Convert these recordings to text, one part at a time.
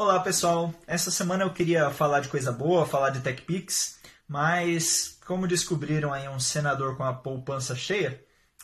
Olá pessoal, essa semana eu queria falar de coisa boa, falar de TechPix, mas como descobriram aí um senador com a poupança cheia,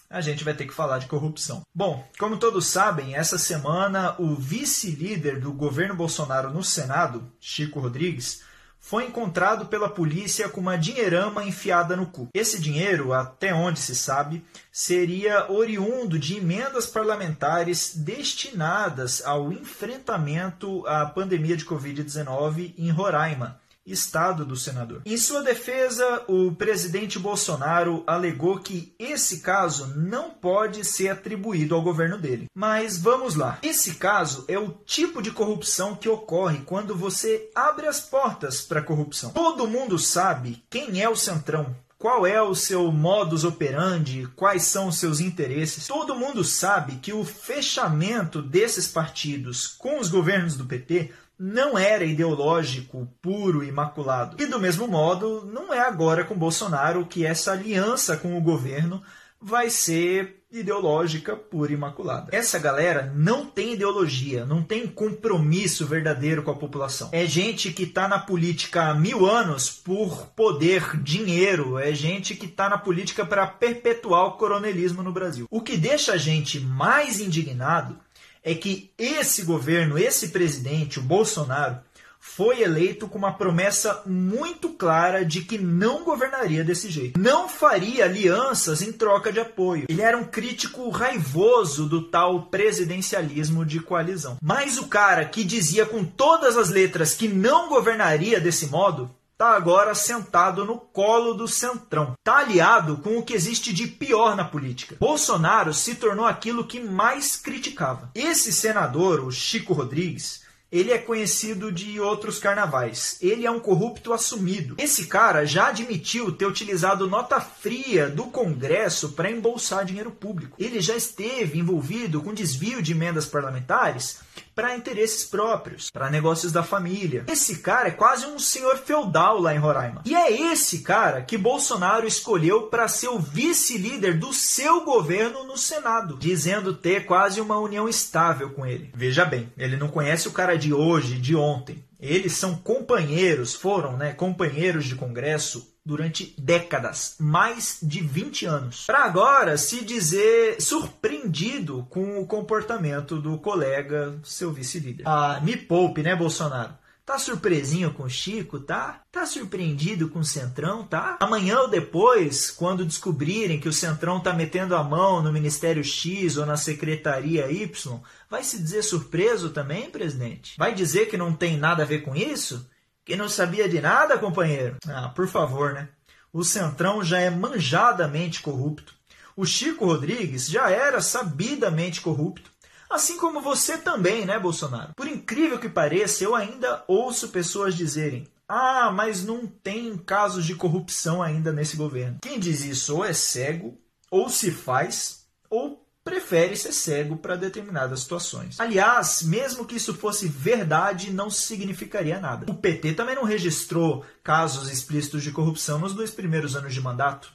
a gente vai ter que falar de corrupção. Bom, como todos sabem, essa semana o vice-líder do governo Bolsonaro no Senado, Chico Rodrigues, foi encontrado pela polícia com uma dinheirama enfiada no cu. Esse dinheiro, até onde se sabe, seria oriundo de emendas parlamentares destinadas ao enfrentamento à pandemia de Covid-19 em Roraima estado do senador. Em sua defesa, o presidente Bolsonaro alegou que esse caso não pode ser atribuído ao governo dele. Mas vamos lá. Esse caso é o tipo de corrupção que ocorre quando você abre as portas para a corrupção. Todo mundo sabe quem é o Centrão, qual é o seu modus operandi, quais são os seus interesses. Todo mundo sabe que o fechamento desses partidos com os governos do PT não era ideológico, puro, imaculado. E do mesmo modo, não é agora com Bolsonaro que essa aliança com o governo vai ser ideológica, pura e imaculada. Essa galera não tem ideologia, não tem compromisso verdadeiro com a população. É gente que está na política há mil anos por poder, dinheiro, é gente que está na política para perpetuar o coronelismo no Brasil. O que deixa a gente mais indignado é que esse governo, esse presidente, o Bolsonaro, foi eleito com uma promessa muito clara de que não governaria desse jeito. Não faria alianças em troca de apoio. Ele era um crítico raivoso do tal presidencialismo de coalizão. Mas o cara que dizia com todas as letras que não governaria desse modo está agora sentado no colo do Centrão. Está aliado com o que existe de pior na política. Bolsonaro se tornou aquilo que mais criticava. Esse senador, o Chico Rodrigues, ele é conhecido de outros carnavais. Ele é um corrupto assumido. Esse cara já admitiu ter utilizado nota fria do Congresso para embolsar dinheiro público. Ele já esteve envolvido com desvio de emendas parlamentares para interesses próprios, para negócios da família. Esse cara é quase um senhor feudal lá em Roraima. E é esse cara que Bolsonaro escolheu para ser o vice-líder do seu governo no Senado, dizendo ter quase uma união estável com ele. Veja bem, ele não conhece o cara de hoje, de ontem. Eles são companheiros, foram, né, companheiros de Congresso durante décadas, mais de 20 anos. Para agora se dizer surpreendido com o comportamento do colega, seu vice-líder. Ah, me poupe, né, Bolsonaro? Tá surpresinho com o Chico, tá? Tá surpreendido com o Centrão, tá? Amanhã ou depois, quando descobrirem que o Centrão tá metendo a mão no Ministério X ou na Secretaria Y, vai se dizer surpreso também, presidente? Vai dizer que não tem nada a ver com isso? Que não sabia de nada, companheiro? Ah, por favor, né? O Centrão já é manjadamente corrupto. O Chico Rodrigues já era sabidamente corrupto. Assim como você também, né, Bolsonaro? Por incrível que pareça, eu ainda ouço pessoas dizerem: ah, mas não tem casos de corrupção ainda nesse governo. Quem diz isso ou é cego, ou se faz, prefere ser cego para determinadas situações. Aliás, mesmo que isso fosse verdade, não significaria nada. O PT também não registrou casos explícitos de corrupção nos dois primeiros anos de mandato.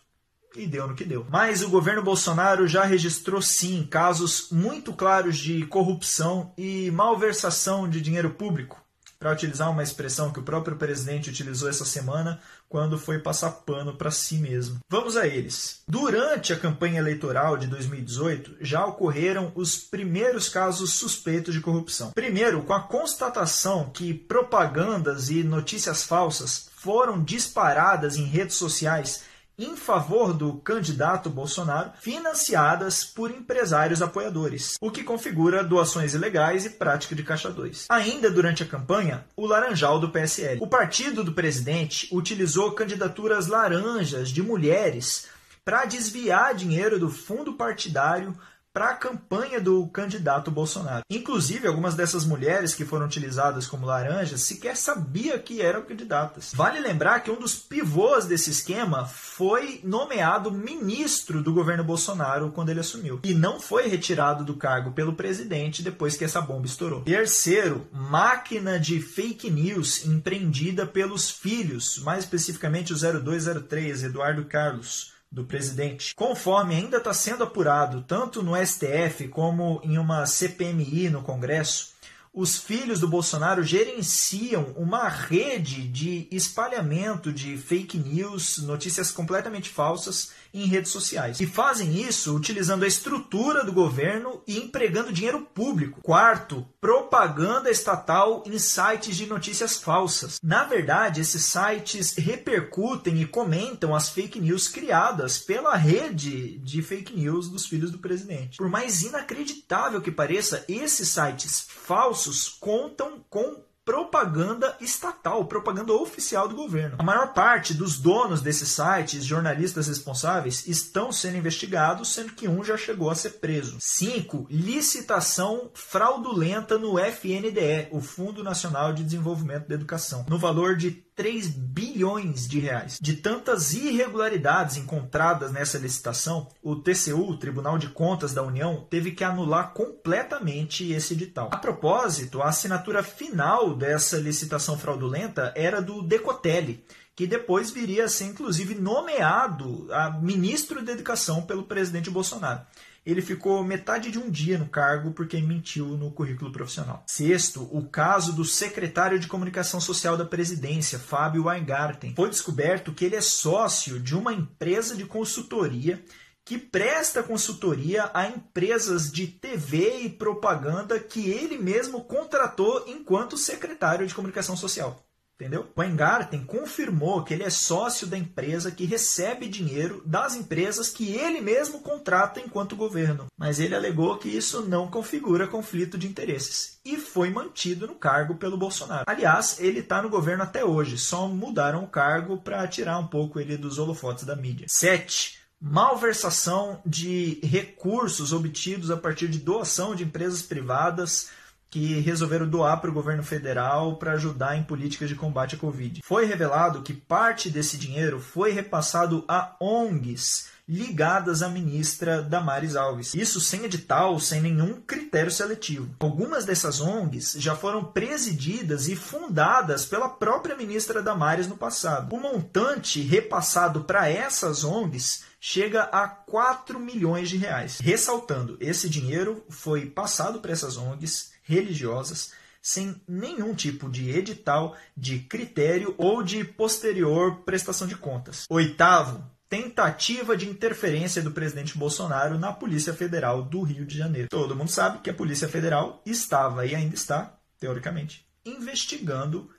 E deu no que deu. Mas o governo Bolsonaro já registrou sim casos muito claros de corrupção e malversação de dinheiro público para utilizar uma expressão que o próprio presidente utilizou essa semana quando foi passar pano para si mesmo. Vamos a eles. Durante a campanha eleitoral de 2018, já ocorreram os primeiros casos suspeitos de corrupção. Primeiro, com a constatação que propagandas e notícias falsas foram disparadas em redes sociais em favor do candidato Bolsonaro, financiadas por empresários apoiadores, o que configura doações ilegais e prática de caixa 2. Ainda durante a campanha, o Laranjal do PSL. O partido do presidente utilizou candidaturas laranjas de mulheres para desviar dinheiro do fundo partidário para a campanha do candidato Bolsonaro. Inclusive, algumas dessas mulheres que foram utilizadas como laranjas sequer sabia que eram candidatas. Vale lembrar que um dos pivôs desse esquema foi nomeado ministro do governo Bolsonaro quando ele assumiu e não foi retirado do cargo pelo presidente depois que essa bomba estourou. Terceiro, máquina de fake news empreendida pelos filhos, mais especificamente o 0203 Eduardo Carlos do presidente. Conforme ainda está sendo apurado tanto no STF como em uma CPMI no Congresso, os filhos do Bolsonaro gerenciam uma rede de espalhamento de fake news, notícias completamente falsas em redes sociais. E fazem isso utilizando a estrutura do governo e empregando dinheiro público. Quarto, propaganda estatal em sites de notícias falsas. Na verdade, esses sites repercutem e comentam as fake news criadas pela rede de fake news dos filhos do presidente. Por mais inacreditável que pareça, esses sites falsos contam com propaganda estatal, propaganda oficial do governo. A maior parte dos donos desses sites, jornalistas responsáveis, estão sendo investigados, sendo que um já chegou a ser preso. 5. Licitação fraudulenta no FNDE, o Fundo Nacional de Desenvolvimento da Educação, no valor de 3 bilhões de reais. De tantas irregularidades encontradas nessa licitação, o TCU, Tribunal de Contas da União, teve que anular completamente esse edital. A propósito, a assinatura final dessa licitação fraudulenta era do Decotelli, que depois viria a ser inclusive nomeado a ministro da Educação pelo presidente Bolsonaro ele ficou metade de um dia no cargo porque mentiu no currículo profissional. Sexto, o caso do secretário de comunicação social da presidência, Fábio Weingarten. Foi descoberto que ele é sócio de uma empresa de consultoria que presta consultoria a empresas de TV e propaganda que ele mesmo contratou enquanto secretário de comunicação social. Entendeu? O Weingarten confirmou que ele é sócio da empresa que recebe dinheiro das empresas que ele mesmo contrata enquanto governo. Mas ele alegou que isso não configura conflito de interesses e foi mantido no cargo pelo Bolsonaro. Aliás, ele está no governo até hoje, só mudaram o cargo para tirar um pouco ele dos holofotes da mídia. 7 malversação de recursos obtidos a partir de doação de empresas privadas que resolveram doar para o governo federal para ajudar em políticas de combate à Covid. Foi revelado que parte desse dinheiro foi repassado a ONGs ligadas à ministra Damares Alves. Isso sem edital, sem nenhum critério seletivo. Algumas dessas ONGs já foram presididas e fundadas pela própria ministra Damares no passado. O montante repassado para essas ONGs chega a 4 milhões de reais. Ressaltando, esse dinheiro foi passado para essas ONGs religiosas sem nenhum tipo de edital, de critério ou de posterior prestação de contas. Oitavo, tentativa de interferência do presidente Bolsonaro na Polícia Federal do Rio de Janeiro. Todo mundo sabe que a Polícia Federal estava e ainda está, teoricamente, investigando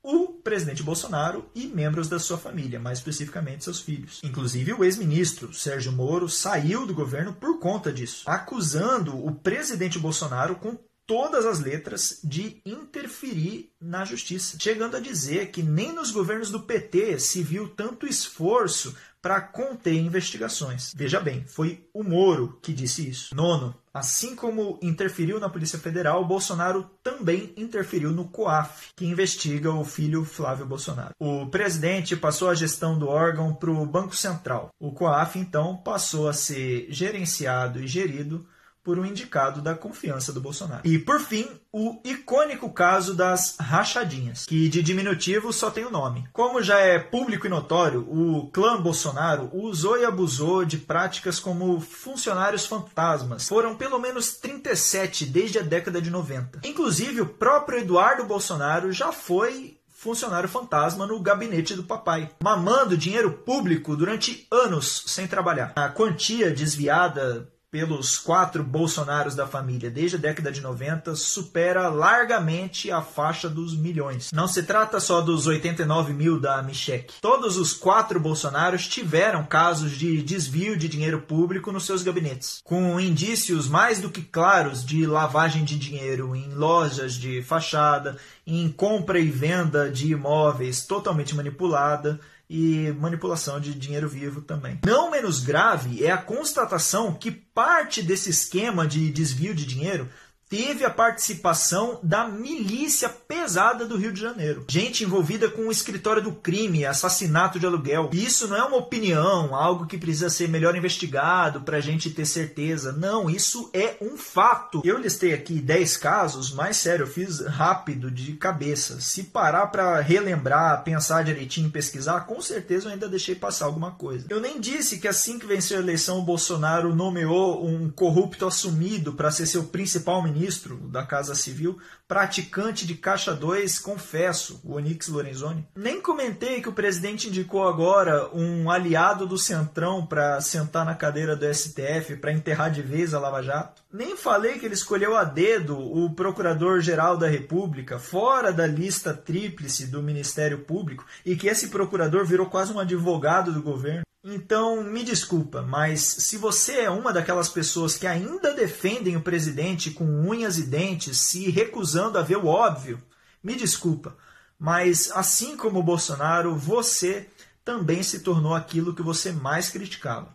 o presidente Bolsonaro e membros da sua família, mais especificamente seus filhos. Inclusive, o ex-ministro Sérgio Moro saiu do governo por conta disso, acusando o presidente Bolsonaro com todas as letras de interferir na justiça, chegando a dizer que nem nos governos do PT se viu tanto esforço para conter investigações. Veja bem, foi o Moro que disse isso. Nono, assim como interferiu na Polícia Federal, Bolsonaro também interferiu no COAF, que investiga o filho Flávio Bolsonaro. O presidente passou a gestão do órgão para o Banco Central. O COAF, então, passou a ser gerenciado e gerido por um indicado da confiança do Bolsonaro. E por fim, o icônico caso das rachadinhas, que de diminutivo só tem o nome. Como já é público e notório, o clã Bolsonaro usou e abusou de práticas como funcionários fantasmas. Foram pelo menos 37 desde a década de 90. Inclusive, o próprio Eduardo Bolsonaro já foi funcionário fantasma no gabinete do papai, mamando dinheiro público durante anos sem trabalhar. A quantia desviada pelos quatro Bolsonaros da família desde a década de 90 supera largamente a faixa dos milhões. Não se trata só dos 89 mil da Michek. Todos os quatro Bolsonaros tiveram casos de desvio de dinheiro público nos seus gabinetes, com indícios mais do que claros de lavagem de dinheiro em lojas de fachada, em compra e venda de imóveis totalmente manipulada, e manipulação de dinheiro vivo também. Não menos grave é a constatação que parte desse esquema de desvio de dinheiro teve a participação da milícia pesada do Rio de Janeiro. Gente envolvida com o escritório do crime, assassinato de aluguel. Isso não é uma opinião, algo que precisa ser melhor investigado para a gente ter certeza. Não, isso é um fato. Eu listei aqui 10 casos, mas sério, eu fiz rápido, de cabeça. Se parar para relembrar, pensar direitinho, pesquisar, com certeza eu ainda deixei passar alguma coisa. Eu nem disse que assim que venceu a eleição, o Bolsonaro nomeou um corrupto assumido para ser seu principal ministro ministro da Casa Civil, praticante de caixa 2, confesso, o Onyx Lorenzoni. Nem comentei que o presidente indicou agora um aliado do Centrão para sentar na cadeira do STF para enterrar de vez a Lava Jato. Nem falei que ele escolheu a dedo o Procurador-Geral da República, fora da lista tríplice do Ministério Público, e que esse procurador virou quase um advogado do governo. Então, me desculpa, mas se você é uma daquelas pessoas que ainda defendem o presidente com unhas e dentes, se recusando a ver o óbvio, me desculpa, mas assim como o Bolsonaro, você também se tornou aquilo que você mais criticava.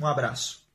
Um abraço.